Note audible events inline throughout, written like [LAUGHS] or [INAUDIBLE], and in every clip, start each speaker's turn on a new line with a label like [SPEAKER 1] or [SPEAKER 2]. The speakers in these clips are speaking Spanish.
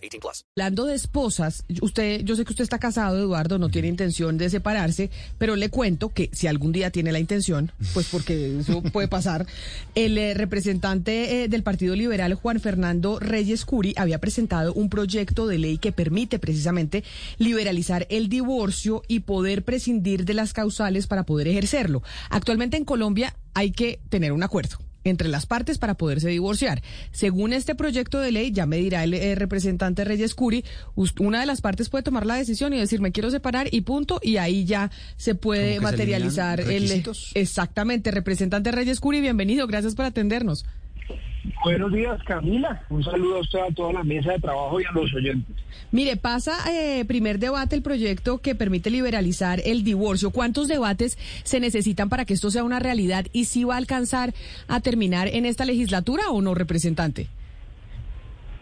[SPEAKER 1] 18 plus.
[SPEAKER 2] Hablando de esposas, usted, yo sé que usted está casado, Eduardo, no tiene intención de separarse, pero le cuento que si algún día tiene la intención, pues porque eso [LAUGHS] puede pasar, el eh, representante eh, del Partido Liberal, Juan Fernando Reyes Curi, había presentado un proyecto de ley que permite precisamente liberalizar el divorcio y poder prescindir de las causales para poder ejercerlo. Actualmente en Colombia hay que tener un acuerdo entre las partes para poderse divorciar. Según este proyecto de ley, ya me dirá el, eh, representante Reyes Curi, una de las partes puede tomar la decisión y decir me quiero separar y punto, y ahí ya se puede materializar el... Exactamente, representante Reyes Curi, bienvenido, gracias por atendernos.
[SPEAKER 3] Buenos días, Camila. Un saludo a usted, a toda la mesa de trabajo y a los oyentes.
[SPEAKER 2] Mire, pasa eh, primer debate el proyecto que permite liberalizar el divorcio. ¿Cuántos debates se necesitan para que esto sea una realidad y si va a alcanzar a terminar en esta legislatura o no, representante?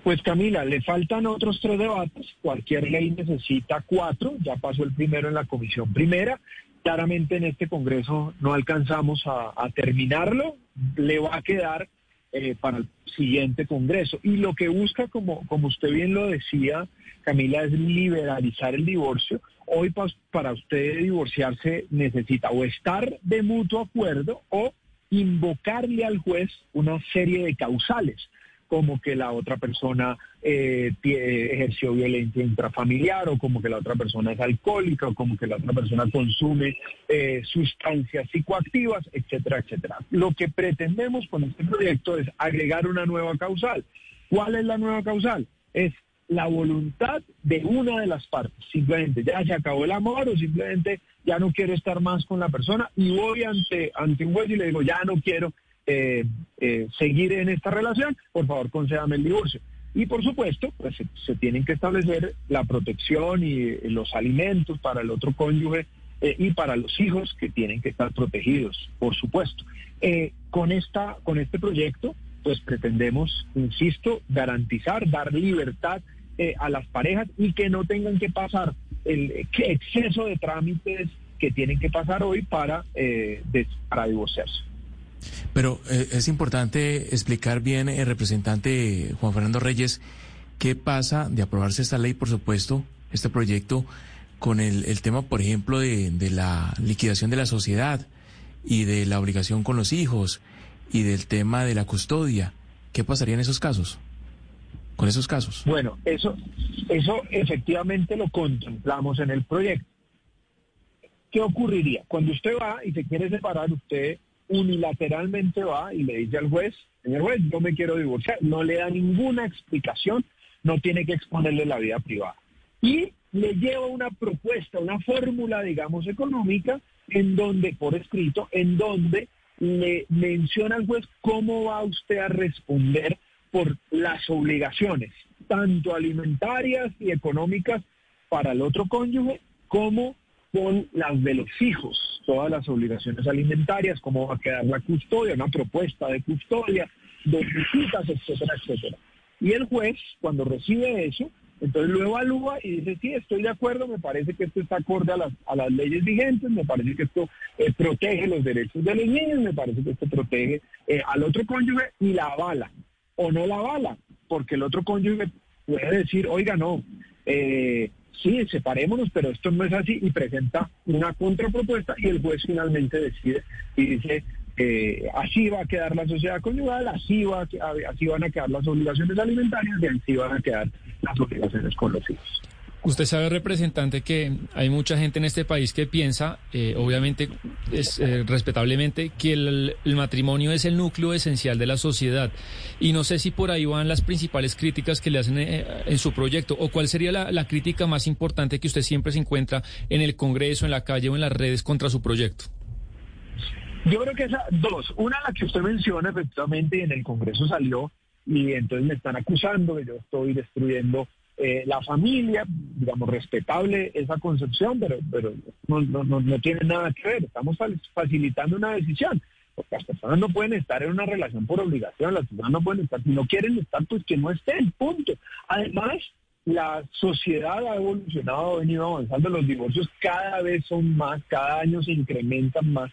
[SPEAKER 3] Pues Camila, le faltan otros tres debates. Cualquier ley necesita cuatro. Ya pasó el primero en la comisión primera. Claramente en este Congreso no alcanzamos a, a terminarlo. Le va a quedar eh, para el siguiente Congreso. Y lo que busca, como, como usted bien lo decía, Camila, es liberalizar el divorcio. Hoy para usted divorciarse necesita o estar de mutuo acuerdo o invocarle al juez una serie de causales como que la otra persona eh, ejerció violencia intrafamiliar o como que la otra persona es alcohólica o como que la otra persona consume eh, sustancias psicoactivas, etcétera, etcétera. Lo que pretendemos con este proyecto es agregar una nueva causal. ¿Cuál es la nueva causal? Es la voluntad de una de las partes. Simplemente ya se acabó el amor o simplemente ya no quiero estar más con la persona y voy ante, ante un juez y le digo, ya no quiero eh, eh, seguir en esta relación, por favor concédame el divorcio. Y por supuesto, pues se, tienen que establecer la protección y eh, los alimentos para el otro cónyuge y para los hijos que tienen que estar protegidos, por supuesto. con, esta, con este proyecto, pues pretendemos, insisto, garantizar, dar libertad a las parejas y que no tengan que pasar el exceso de trámites que tienen que pasar hoy para, para divorciarse.
[SPEAKER 4] Pero eh, es importante explicar bien, el eh, representante Juan Fernando Reyes, qué pasa de aprobarse esta ley, por supuesto, este proyecto, con el, tema, por ejemplo, de, de, la liquidación de la sociedad y de la obligación con los hijos y del tema de la custodia. ¿Qué pasaría en esos casos? Con esos casos.
[SPEAKER 3] Bueno, eso, eso efectivamente lo contemplamos en el proyecto. ¿Qué ocurriría? Cuando usted va y se quiere separar, usted unilateralmente va y le dice al juez, señor juez, yo me quiero divorciar, no le da ninguna explicación, no tiene que exponerle la vida privada. Y le lleva una propuesta, una fórmula, digamos, económica, en donde, por escrito, en donde le menciona al juez cómo va usted a responder por las obligaciones, tanto alimentarias y económicas para el otro cónyuge, como con las de los hijos, todas las obligaciones alimentarias, cómo va a quedar la custodia, una propuesta de custodia, dos visitas, etcétera, etcétera. Y el juez, cuando recibe eso, entonces lo evalúa y dice, sí, estoy de acuerdo, me parece que esto está acorde a las, a las leyes vigentes, me parece que esto eh, protege los derechos de los niños, me parece que esto protege eh, al otro cónyuge y la avala, o no la avala, porque el otro cónyuge puede decir, oiga, no, eh, sí, separémonos, pero esto no es así y presenta una contrapropuesta y el juez finalmente decide y dice, eh, así va a quedar la sociedad conyugal, así, va así van a quedar las obligaciones alimentarias y así van a quedar las obligaciones con los hijos.
[SPEAKER 5] Usted sabe, representante, que hay mucha gente en este país que piensa, eh, obviamente, es, eh, respetablemente, que el, matrimonio es el núcleo esencial de la sociedad. Y no sé si por ahí van las principales críticas que le hacen eh, en su proyecto, o cuál sería la, crítica más importante que usted siempre se encuentra en el Congreso, en la calle o en las redes contra su proyecto.
[SPEAKER 3] Yo creo que esas dos. Una, la que usted menciona, efectivamente, en el Congreso salió, y entonces me están acusando que yo estoy destruyendo eh, la familia, digamos, respetable esa concepción, pero, pero no, no, no, tiene nada que ver. Estamos facilitando una decisión. Porque las personas no pueden estar en una relación por obligación, las personas no pueden estar, si no quieren estar, pues que no estén, punto. Además, la sociedad ha evolucionado, ha venido avanzando, los divorcios cada vez son más, cada año se incrementan más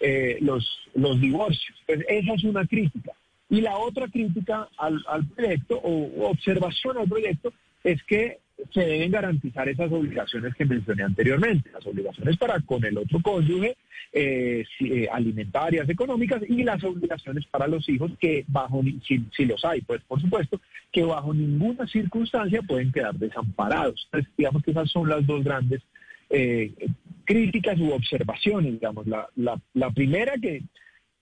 [SPEAKER 3] eh, los, los divorcios. Pues esa es una crítica. Y la otra crítica al, al proyecto o observación al proyecto es que se deben garantizar esas obligaciones que mencioné anteriormente, las obligaciones para con el otro cónyuge, eh, eh, alimentarias, económicas, y las obligaciones para los hijos que bajo, si, si los hay, pues por supuesto, que bajo ninguna circunstancia pueden quedar desamparados. Entonces, digamos que esas son las dos grandes eh, críticas u observaciones, digamos. La, la, la primera que,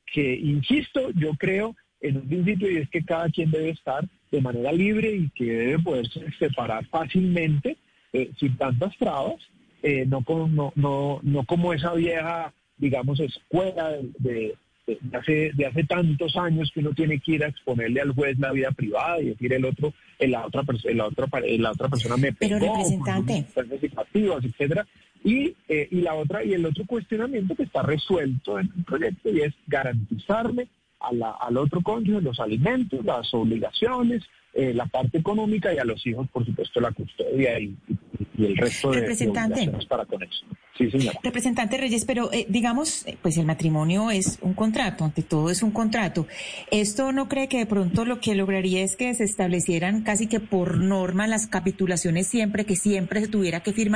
[SPEAKER 3] que, insisto, yo creo en un principio y es que cada quien debe estar de manera libre y que debe poderse separar fácilmente, eh, sin tantas trabas, eh, no, como, no, no, no como esa vieja, digamos, escuela de, de- de- de hace, de hace tantos años que uno tiene que ir a exponerle al juez la vida privada y decir el otro, eh, la otra, perso- la otra, pare- la otra persona me
[SPEAKER 6] Pero,
[SPEAKER 3] pegó,
[SPEAKER 6] representante.
[SPEAKER 3] por participativas, etcétera. Y, eh, y la otra, y el otro cuestionamiento que está resuelto en el proyecto y es garantizarme a la- al otro cónyuge los alimentos, las obligaciones, eh, la parte económica y a los hijos, por supuesto, la custodia y, el resto de,
[SPEAKER 6] Representante.
[SPEAKER 3] obligaciones para con eso. Sí, señora.
[SPEAKER 6] Representante Reyes, pero eh, digamos, eh, pues el matrimonio es un contrato, ante todo es un contrato. ¿Esto no cree que de pronto lo que lograría es que se establecieran casi que por norma las capitulaciones siempre, que siempre se tuviera que firmar?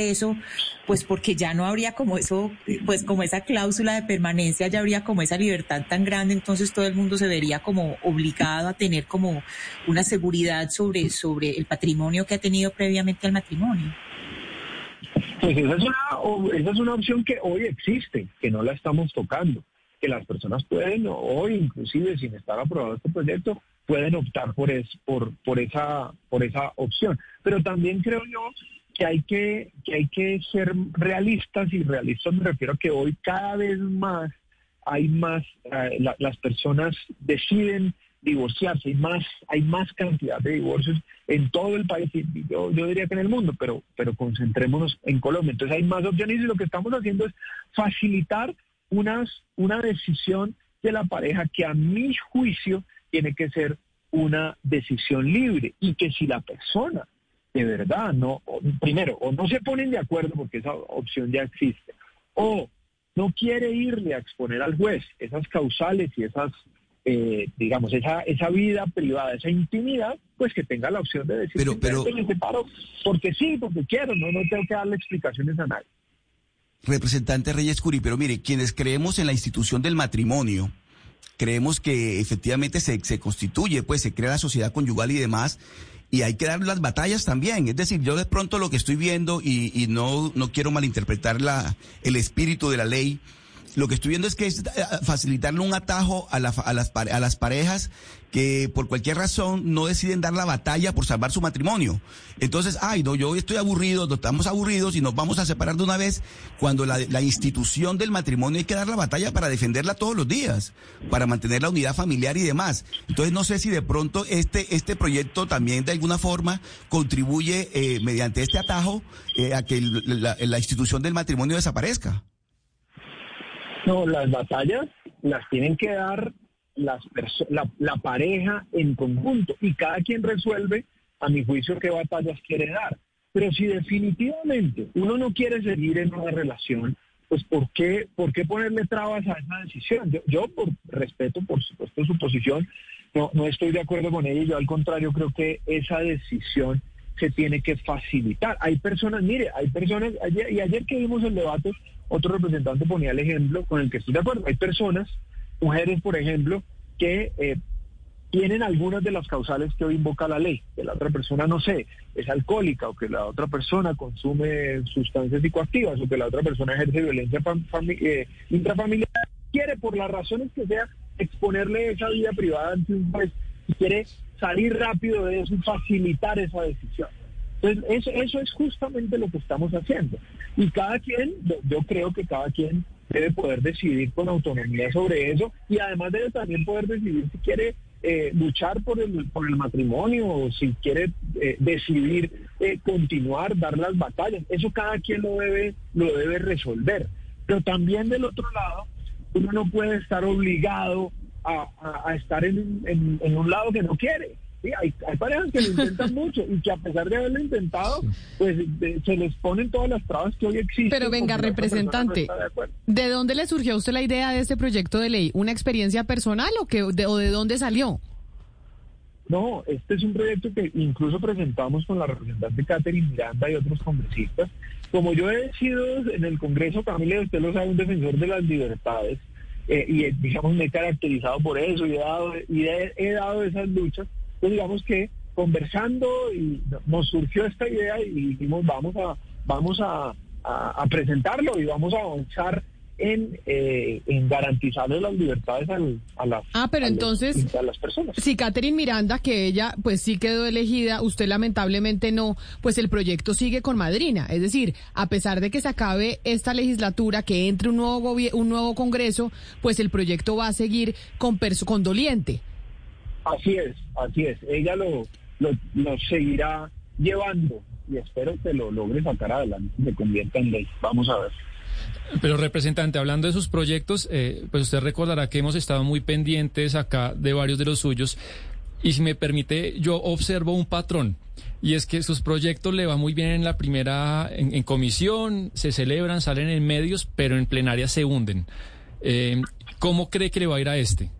[SPEAKER 6] Eso, pues porque ya no habría como eso, pues como esa cláusula de permanencia, ya habría como esa libertad tan grande, entonces todo el mundo se vería como obligado a tener como una seguridad sobre, sobre el patrimonio que ha tenido previamente al matrimonio.
[SPEAKER 3] Pues esa es, una, esa es una opción que hoy existe, que no la estamos tocando, que las personas pueden, hoy inclusive sin estar aprobado este proyecto, pueden optar por, es, por, por, esa, por esa opción. Pero también creo yo que hay que, que hay que ser realistas y realistas me refiero a que hoy cada vez más hay más, eh, la- las personas deciden divorciarse, hay más, hay más cantidad de divorcios en todo el país, yo, yo diría que en el mundo, pero, pero concentrémonos en Colombia. Entonces hay más opciones y lo que estamos haciendo es facilitar unas, una decisión de la pareja que a mi juicio tiene que ser una decisión libre y que si la persona de verdad no, primero, o no se ponen de acuerdo porque esa opción ya existe, o no quiere irle a exponer al juez esas causales y esas, eh, digamos, esa, esa vida privada, esa intimidad, pues que tenga la opción de decir,
[SPEAKER 7] Pero- pero-
[SPEAKER 3] "Simplemente me separo porque sí, porque quiero, no, no tengo que darle explicaciones a nadie.
[SPEAKER 7] Representante Reyes Curi, pero mire, quienes creemos en la institución del matrimonio, creemos que efectivamente se, se constituye, pues se crea la sociedad conyugal y demás, y hay que dar las batallas también. Es decir, yo de pronto lo que estoy viendo, y, y no, no quiero malinterpretar la, el espíritu de la ley, lo que estoy viendo es que es eh, facilitarle un atajo a, la- a las, a las parejas que por cualquier razón no deciden dar la batalla por salvar su matrimonio. Entonces, ay, no, yo estoy aburrido, estamos aburridos y nos vamos a separar de una vez cuando la, institución del matrimonio hay que dar la batalla para defenderla todos los días, para mantener la unidad familiar y demás. Entonces, no sé si de pronto este, este proyecto también de alguna forma contribuye eh, mediante este atajo eh, a que la institución del matrimonio desaparezca.
[SPEAKER 3] No, las batallas las tienen que dar las la, la pareja en conjunto y cada quien resuelve, a mi juicio, qué batallas quiere dar. Pero si definitivamente uno no quiere seguir en una relación, pues ¿por qué, por qué ponerle trabas a esa decisión? Yo, yo por respeto, por supuesto, su posición, no, no estoy de acuerdo con ella. Yo al contrario creo que esa decisión se tiene que facilitar. Hay personas, mire, hay personas, ayer, y ayer que vimos el debate, otro representante ponía el ejemplo con el que estoy de acuerdo. Hay personas, mujeres, por ejemplo, que eh, tienen algunas de las causales que hoy invoca la ley. Que la otra persona, no sé, es alcohólica o que la otra persona consume sustancias psicoactivas o que la otra persona ejerce violencia eh, intrafamiliar, quiere por las razones que sea exponerle esa vida privada ante un juez y quiere salir rápido de eso y facilitar esa decisión. Entonces, eso, eso es justamente lo que estamos haciendo. Y cada quien, yo creo que cada quien debe poder decidir con autonomía sobre eso y además debe también poder decidir si quiere eh, luchar por el, por el matrimonio o si quiere eh, decidir eh, continuar, dar las batallas. Eso cada quien lo debe, lo debe resolver. Pero también del otro lado, uno no puede estar obligado a, estar en, en un lado que no quiere hay, parejas que lo intentan mucho y que a pesar de haberlo intentado, pues se les ponen todas las trabas que hoy existen.
[SPEAKER 2] Pero venga, representante, de, dónde le surgió a usted la idea de este proyecto de ley? ¿Una experiencia personal o, que, de, o de dónde salió?
[SPEAKER 3] No, este es un proyecto que incluso presentamos con la representante Catherine Miranda y otros congresistas. Como yo he sido en el Congreso, Camila, usted lo sabe, un defensor de las libertades, eh, y digamos me he caracterizado por eso y he dado, y he dado esas luchas, pues digamos que conversando y nos surgió esta idea y dijimos vamos a vamos a, presentarlo y vamos a avanzar en, eh, en garantizarle las libertades a las
[SPEAKER 2] ah pero entonces
[SPEAKER 3] a las personas.
[SPEAKER 2] si Catherine Miranda que ella pues sí quedó elegida usted lamentablemente no pues el proyecto sigue con madrina. Es decir a pesar de que se acabe esta legislatura que entre un nuevo un nuevo Congreso pues el proyecto va a seguir con con doliente
[SPEAKER 3] Así es, así es. Ella lo, lo, seguirá llevando y espero que lo logre sacar adelante y se convierta en ley. Vamos a ver.
[SPEAKER 5] Pero representante, hablando de sus proyectos, eh, pues usted recordará que hemos estado muy pendientes acá de varios de los suyos. Y si me permite, yo observo un patrón. Y es que sus proyectos le va muy bien en la primera, en, comisión, se celebran, salen en medios, pero en plenaria se hunden. Eh, ¿Cómo cree que le va a ir a este?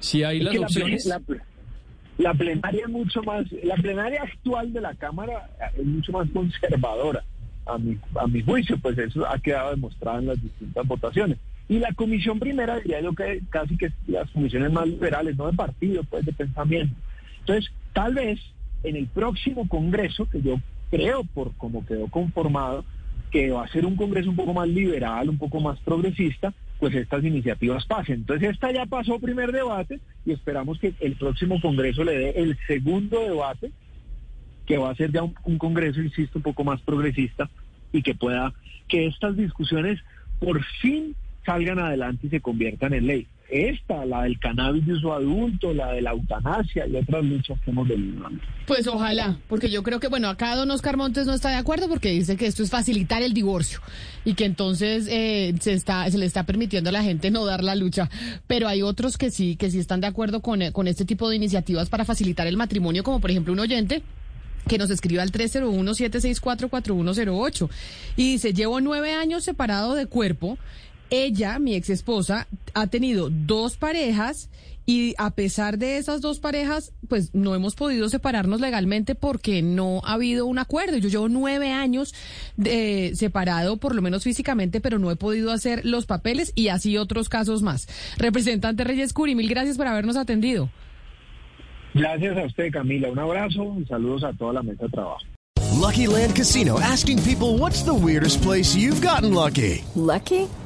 [SPEAKER 5] Si hay las opciones.
[SPEAKER 3] La, plenaria es mucho más, la plenaria actual de la Cámara es mucho más conservadora, a mi, a mi juicio, pues eso ha quedado demostrado en las distintas votaciones. Y la comisión primera diría yo que casi que las comisiones más liberales, no de partido, pues de pensamiento. Entonces, tal vez en el próximo Congreso, que yo creo por cómo quedó conformado, que va a ser un Congreso un poco más liberal, un poco más progresista, pues estas iniciativas pasen. Entonces esta ya pasó primer debate y esperamos que el próximo Congreso le dé el segundo debate, que va a ser ya un, Congreso, insisto, un poco más progresista y que pueda, que estas discusiones por fin salgan adelante y se conviertan en ley esta, la del cannabis de uso adulto, la de la eutanasia y otras luchas que hemos venido
[SPEAKER 2] Pues ojalá, porque yo creo que, bueno, acá don Oscar Montes no está de acuerdo porque dice que esto es facilitar el divorcio y que entonces eh, se, está, se le está permitiendo a la gente no dar la lucha. Pero hay otros que sí, que sí están de acuerdo con, eh, con este tipo de iniciativas para facilitar el matrimonio, como por ejemplo un oyente que nos escriba al 301-764-4108 y dice, llevo nueve años separado de cuerpo ella, mi ex esposa, ha tenido dos parejas y a pesar de esas dos parejas, pues no hemos podido separarnos legalmente porque no ha habido un acuerdo. Yo llevo nueve años de, separado, por lo menos físicamente, pero no he podido hacer los papeles y así otros casos más. Representante Reyes Curi, mil gracias por habernos atendido.
[SPEAKER 3] Gracias a usted, Camila. Un abrazo y saludos a toda la mesa de trabajo.
[SPEAKER 8] Lucky Land Casino asking people what's the weirdest place you've gotten lucky?
[SPEAKER 9] Lucky?